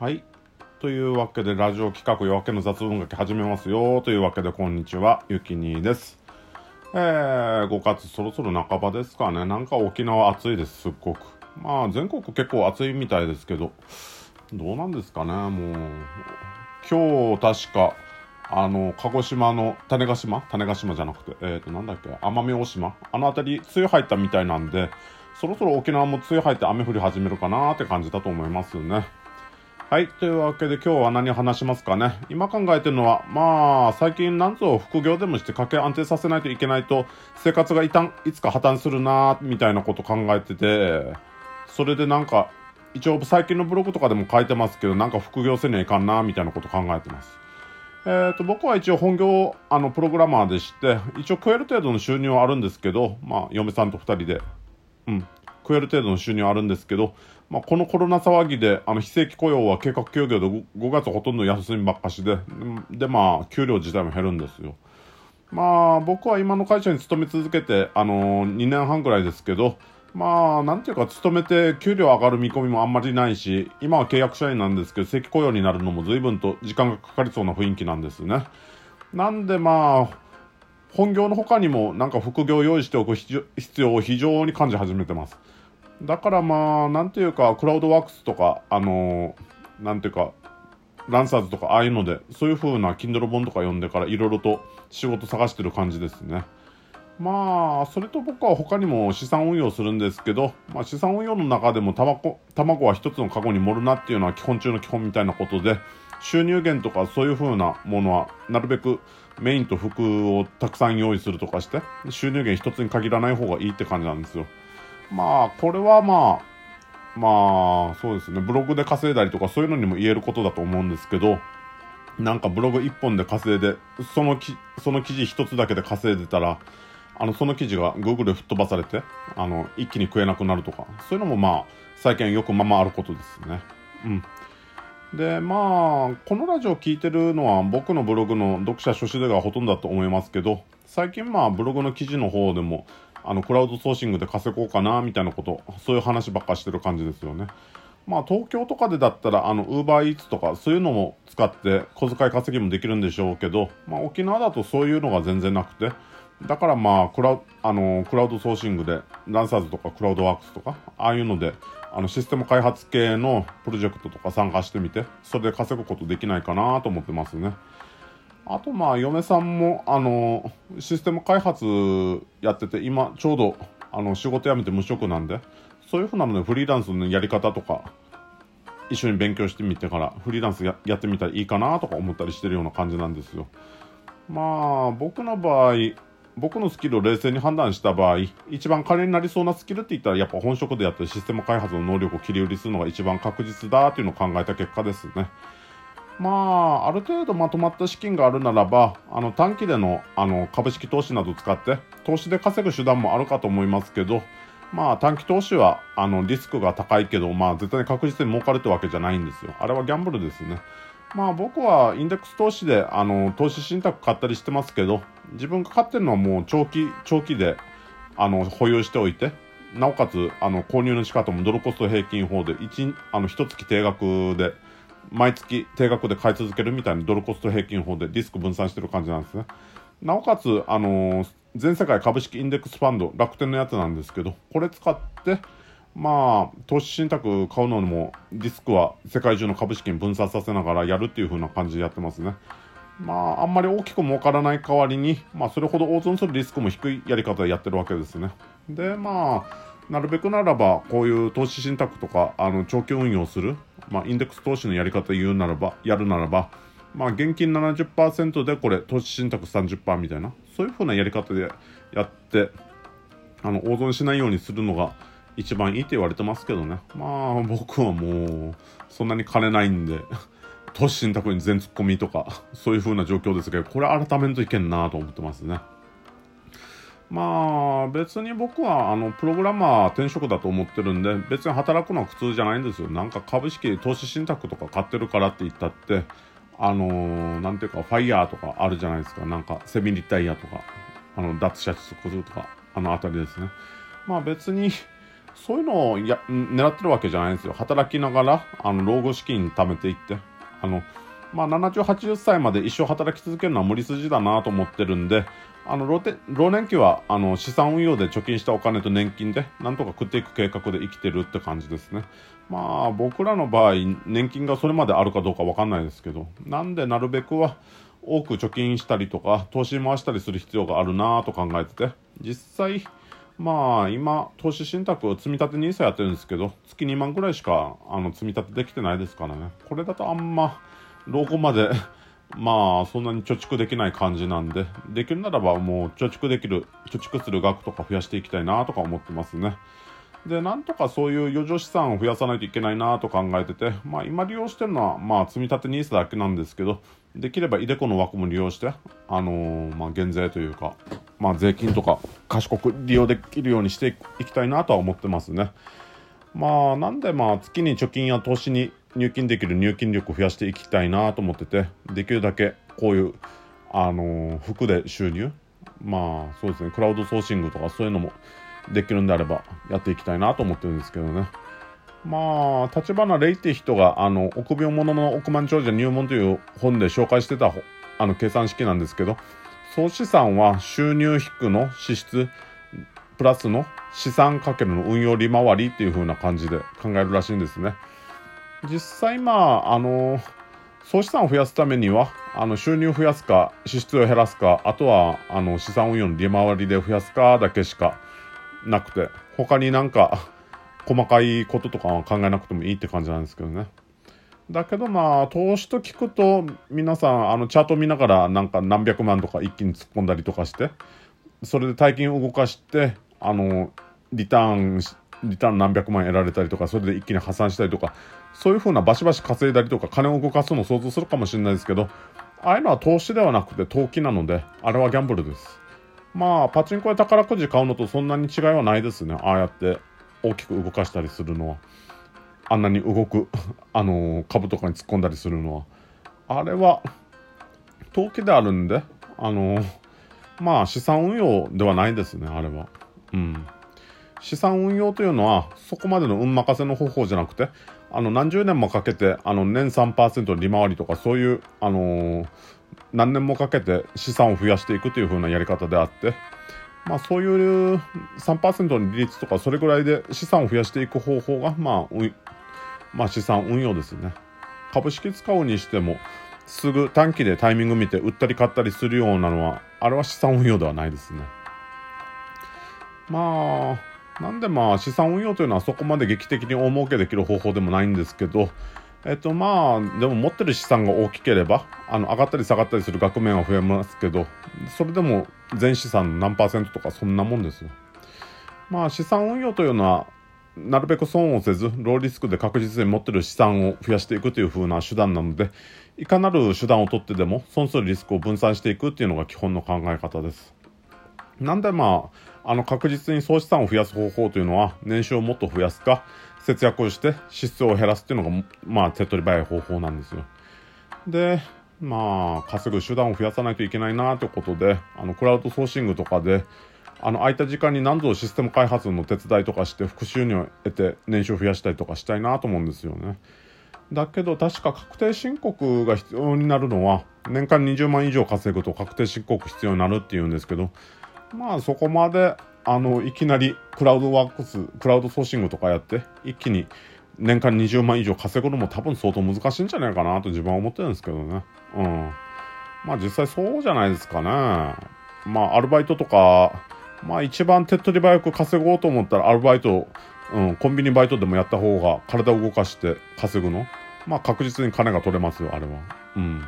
はい。というわけで、ラジオ企画夜明けの雑音楽始めますよ。というわけで、こんにちは。ゆきにです。えー、5月そろそろ半ばですかね。なんか沖縄暑いです、すっごく。まあ、全国結構暑いみたいですけど、どうなんですかね、もう。今日、確か、あの、鹿児島の種子島？種子島じゃなくて、えっ、ー、と、なんだっけ？奄美大島？あの辺り、梅雨入ったみたいなんで、そろそろ沖縄も梅雨入って雨降り始めるかなって感じだと思いますね。はい。というわけで今日は何を話しますかね？今考えてるのは、まあ、最近なんぞ副業でもして家計安定させないといけないと、生活がいたん、いつか破綻するなみたいなこと考えてて、それでなんか、一応最近のブログとかでも書いてますけど、なんか副業せにはいかんなみたいなこと考えてます。えーと、僕は一応本業、あの、プログラマーでして、一応食える程度の収入はあるんですけど、まあ、嫁さんと二人で、うん、食える程度の収入はあるんですけど、まあ、このコロナ騒ぎで、あの、非正規雇用は計画休業で 5, 5月ほとんど休みばっかしで、で、まあ、給料自体も減るんですよ。まあ、僕は今の会社に勤め続けて、あのー、2年半ぐらいですけど、まあ、なんていうか、勤めて給料上がる見込みもあんまりないし、今は契約社員なんですけど、正規雇用になるのも随分と時間がかかりそうな雰囲気なんですね。なんでまあ、本業の他にもなんか副業を用意しておく必要を非常に感じ始めてます。だからまあ、なんていうか、クラウドワークスとか、あのー、なんていうか、ランサーズとかああいうので、そういう風な Kindle 本とか読んでからいろいろと仕事探してる感じですね。まあ、それと僕は他にも資産運用するんですけど、まあ資産運用の中でも卵卵は一つのカゴに盛るなっていうのは基本中の基本みたいなことで、収入源とかそういう風なものはなるべくメインと服をたくさん用意するとかして、収入源一つに限らない方がいいって感じなんですよ。まあ、これはまあ、まあ、そうですね、ブログで稼いだりとかそういうのにも言えることだと思うんですけど、なんかブログ一本で稼いで、そのき、その記事一つだけで稼いでたら、あの、その記事が Google で吹っ飛ばされて、あの、一気に食えなくなるとか、そういうのもまあ、最近よくままあることですね。うん。で、まあ、このラジオ聞いてるのは僕のブログの読者初心でがほとんどだと思いますけど、最近まあ、ブログの記事の方でも、あの、クラウドソーシングで稼ごうかな、みたいなこと、そういう話ばっかしてる感じですよね。まあ、東京とかでだったら、あの、ウーバーイーツとか、そういうのも使って小遣い稼ぎもできるんでしょうけど、まあ、沖縄だとそういうのが全然なくて、だからまあ、クラあのクラウドソーシングで、ランサーズとかクラウドワークスとか、ああいうので、あの、システム開発系のプロジェクトとか参加してみて、それで稼ぐことできないかなと思ってますね。あとまあ、嫁さんも、あの、システム開発やってて、今、ちょうど、あの、仕事辞めて無職なんで、そういうふうなので、フリーランスのやり方とか、一緒に勉強してみてから、フリーランスやってみたらいいかなとか思ったりしてるような感じなんですよ。まあ、僕の場合、僕のスキルを冷静に判断した場合、一番金になりそうなスキルって言ったら、やっぱ本職でやってるシステム開発の能力を切り売りするのが一番確実だっていうのを考えた結果ですね。まあ、ある程度まとまった資金があるならば、あの短期でのあの株式投資などを使って、投資で稼ぐ手段もあるかと思いますけど、まあ短期投資はあのリスクが高いけど、まあ絶対に確実に儲かるってわけじゃないんですよ。あれはギャンブルですね。まあ僕はインデックス投資であの投資信託買ったりしてますけど、自分が買ってるのはもう長期、長期であの保有しておいて、なおかつあの購入の仕方もドルコスト平均法で1、あの一月定額で、毎月定額で買い続けるみたいなドルコスト平均法でリスク分散してる感じなんですね。なおかつ、あのー、全世界株式インデックスファンド、楽天のやつなんですけど、これ使って、まあ、投資信託買うのにも、リスクは世界中の株式に分散させながらやるっていう風な感じでやってますね。まあ、あんまり大きく儲からない代わりに、まあ、それほど大損するリスクも低いやり方でやってるわけですね。で、まあ、なるべくならば、こういう投資信託とか、あの、長期運用する、まあ、インデックス投資のやり方言うならば、やるならば、まあ、現金70%でこれ、投資信託30%みたいな、そういうふうなやり方でやって、あの、大損しないようにするのが一番いいって言われてますけどね。まあ、僕はもう、そんなに金ないんで、投資信託に全突っ込みとか、そういう風な状況ですけど、これ改めんといけんなと思ってますね。まあ、別に僕は、あの、プログラマー転職だと思ってるんで、別に働くのは苦痛じゃないんですよ。なんか株式、投資信託とか買ってるからって言ったって、あのー、なんていうか、ファイヤーとかあるじゃないですか。なんか、セミリタイヤとか、あの、脱社出するとか、あのあたりですね。まあ別に、そういうのをや狙ってるわけじゃないんですよ。働きながら、あの、老後資金貯めていって、あの、まあ、70、80歳まで一生働き続けるのは無理筋だなと思ってるんで、あの老老年期はあの資産運用で貯金したお金と年金でなんとか食っていく計画で生きてるって感じですね。まあ僕らの場合年金がそれまであるかどうかわかんないですけどなんでなるべくは多く貯金したりとか投資回したりする必要があるなと考えてて実際まあ今投資信託積み立て NISA やってるんですけど月2万ぐらいしかあの積み立てできてないですからねこれだとあんま老後までまあそんなに貯蓄できない感じなんでできるならばもう貯蓄できる貯蓄する額とか増やしていきたいなとか思ってますね。でなんとかそういう余剰資産を増やさないといけないなと考えててまあ今利用してるのはまあ積み立て NISA だけなんですけどできれば iDeCo の枠も利用してあのー、まあ減税というかまあ税金とか賢く利用できるようにしていきたいなとは思ってますね。まあなんでまあ月に貯金や投資に入金できる入金力を増やしていきたいなと思っててできるだけこういうあの服で収入まあそうですねクラウドソーシングとかそういうのもできるんであればやっていきたいなと思ってるんですけどねまあ立花レイって人があの臆病者の億万長者入門という本で紹介してたあの計算式なんですけど総資産は収入引くの支出プラスの資産かけるの運用利回りっていう風な感じで考えるらしいんですね。実際まああの総資産を増やすためにはあの収入を増やすか支出を減らすかあとはあの資産運用の利回りで増やすかだけしかなくて他になんか細かいこととかは考えなくてもいいって感じなんですけどね。だけどまあ投資と聞くと皆さんあのチャート見ながらなんか何百万とか一気に突っ込んだりとかしてそれで大金を動かしてあのリターンリターン何百万得られたりとか、それで一気に破産したりとか、そういうふうなバシバシ稼いだりとか、金を動かすのを想像するかもしれないですけど、ああいうのは投資ではなくて投機なので、あれはギャンブルです。まあ、パチンコや宝くじ買うのとそんなに違いはないですね。ああやって大きく動かしたりするのは。あんなに動く、あのー、株とかに突っ込んだりするのは。あれは、投機であるんで、あのー、まあ、資産運用ではないですね、あれは。うん。資産運用というのはそこまでの運任せの方法じゃなくてあの何十年もかけてあの年3%利回りとかそういうあのー、何年もかけて資産を増やしていくという風なやり方であってまあそういう3%の利率とかそれぐらいで資産を増やしていく方法がまあ、まあ資産運用ですね。株式使うにしてもすぐ短期でタイミング見て売ったり買ったりするようなのはあれは資産運用ではないですね。まあなんでまあ資産運用というのはそこまで劇的に大儲けできる方法でもないんですけど、えっとまあ、でも持ってる資産が大きければ、あの、上がったり下がったりする額面は増えますけど、それでも全資産何パーセントとかそんなもんですよ。まあ資産運用というのは、なるべく損をせず、ローリスクで確実に持ってる資産を増やしていくという風な手段なので、いかなる手段をとってでも損するリスクを分散していくっていうのが基本の考え方です。なんでまあ、あの確実に総資産を増やす方法というのは年収をもっと増やすか節約をして支出を減らすっていうのがまあ手っ取り早い方法なんですよ。でまあ稼ぐ手段を増やさないといけないなということであのクラウドソーシングとかであの空いた時間に何度システム開発の手伝いとかして副収入を得て年収を増やしたりとかしたいなと思うんですよね。だけど確か確定申告が必要になるのは年間20万以上稼ぐと確定申告必要になるっていうんですけどまあそこまであのいきなりクラウドワークスクラウドソーシングとかやって一気に年間20万以上稼ぐのも多分相当難しいんじゃないかなと自分は思ってるんですけどね。うん。まあ実際そうじゃないですかね。まあアルバイトとかまあ一番手っ取り早く稼ごうと思ったらアルバイト、うん、コンビニバイトでもやった方が体を動かして稼ぐの。まあ確実に金が取れますよあれは。うん。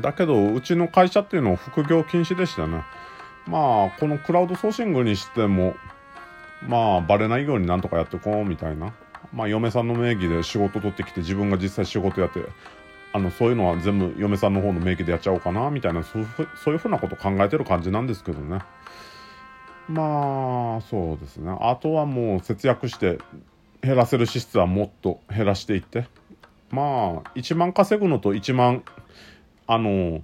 だけどうちの会社っていうのは副業禁止でしたね。まあこのクラウドソーシングにしてもまあバレないようになんとかやってこうみたいな。まあ嫁さんの名義で仕事取ってきて自分が実際仕事やってあのそういうのは全部嫁さんの方の名義でやっちゃおうかなみたいなそうそういうふうなこと考えてる感じなんですけどね。まあそうですね。あとはもう節約して減らせる支出はもっと減らしていって。まあ1万稼ぐのと1万あの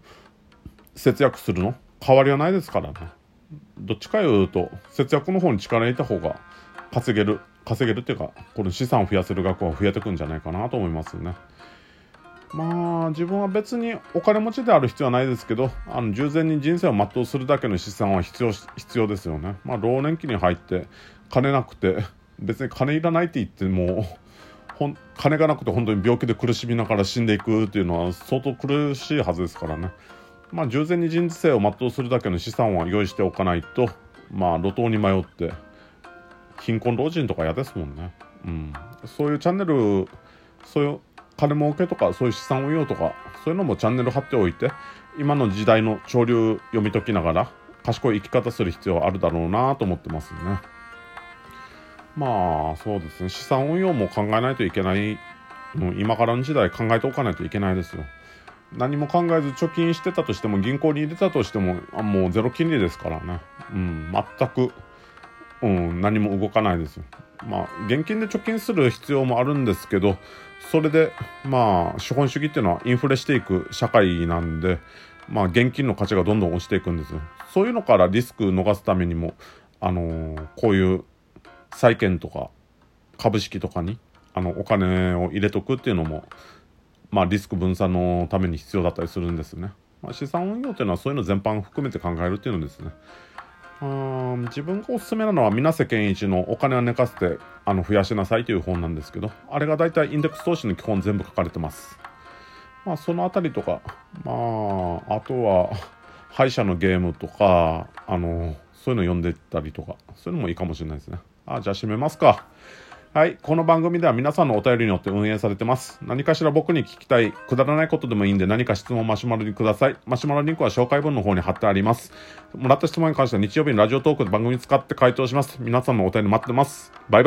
節約するの？変わりはないですからね。どっちかいうと、節約の方に力入れた方が稼げる稼げるっていうか、この資産を増やせる額は増えてくんじゃないかなと思いますね。まあ自分は別にお金持ちである必要はないですけどあの従前に人生を全うするだけの資産は必要必要ですよね。まあ老年期に入って金なくて別に金いらないって言ってもほん金がなくて本当に病気で苦しみながら死んでいくっていうのは相当苦しいはずですからね。まあ従前に人生を全うするだけの資産は用意しておかないとまあ路頭に迷って貧困老人とか嫌ですもんね。うん、そういうチャンネルそういう金儲けとかそういう資産運用とかそういうのもチャンネル貼っておいて今の時代の潮流読み解きながら賢い生き方する必要あるだろうなと思ってますね。まあそうですね資産運用も考えないといけない今からの時代考えておかないといけないですよ。何も考えず貯金してたとしても銀行に入れたとしてももうゼロ金利ですからね。うん、全く、うん、何も動かないですよ。まあ現金で貯金する必要もあるんですけどそれでまあ資本主義っていうのはインフレしていく社会なんでまあ現金の価値がどんどん落ちていくんですよ。そういうのからリスク逃すためにもあのー、こういう債券とか株式とかにあのお金を入れとくっていうのもまあリスク分散のために必要だったりするんですよね。まあ、資産運用っていうのはそういうの全般含めて考えるっていうのですね。うん自分がおすすめなのは水瀬健一の「お金は寝かせてあの増やしなさい」という本なんですけどあれが大体インデックス投資の基本全部書かれてますまあそのあたりとかまああとは歯医者のゲームとかあのそういうの読んでったりとかそういうのもいいかもしれないですねあじゃあ閉めますかはい。この番組では皆さんのお便りによって運営されてます。何かしら僕に聞きたい、くだらないことでもいいんで何か質問マシュマロにください。マシュマロリンクは紹介文の方に貼ってあります。もらった質問に関しては日曜日にラジオトークで番組使って回答します。皆さんのお便り待ってます。バイバイ。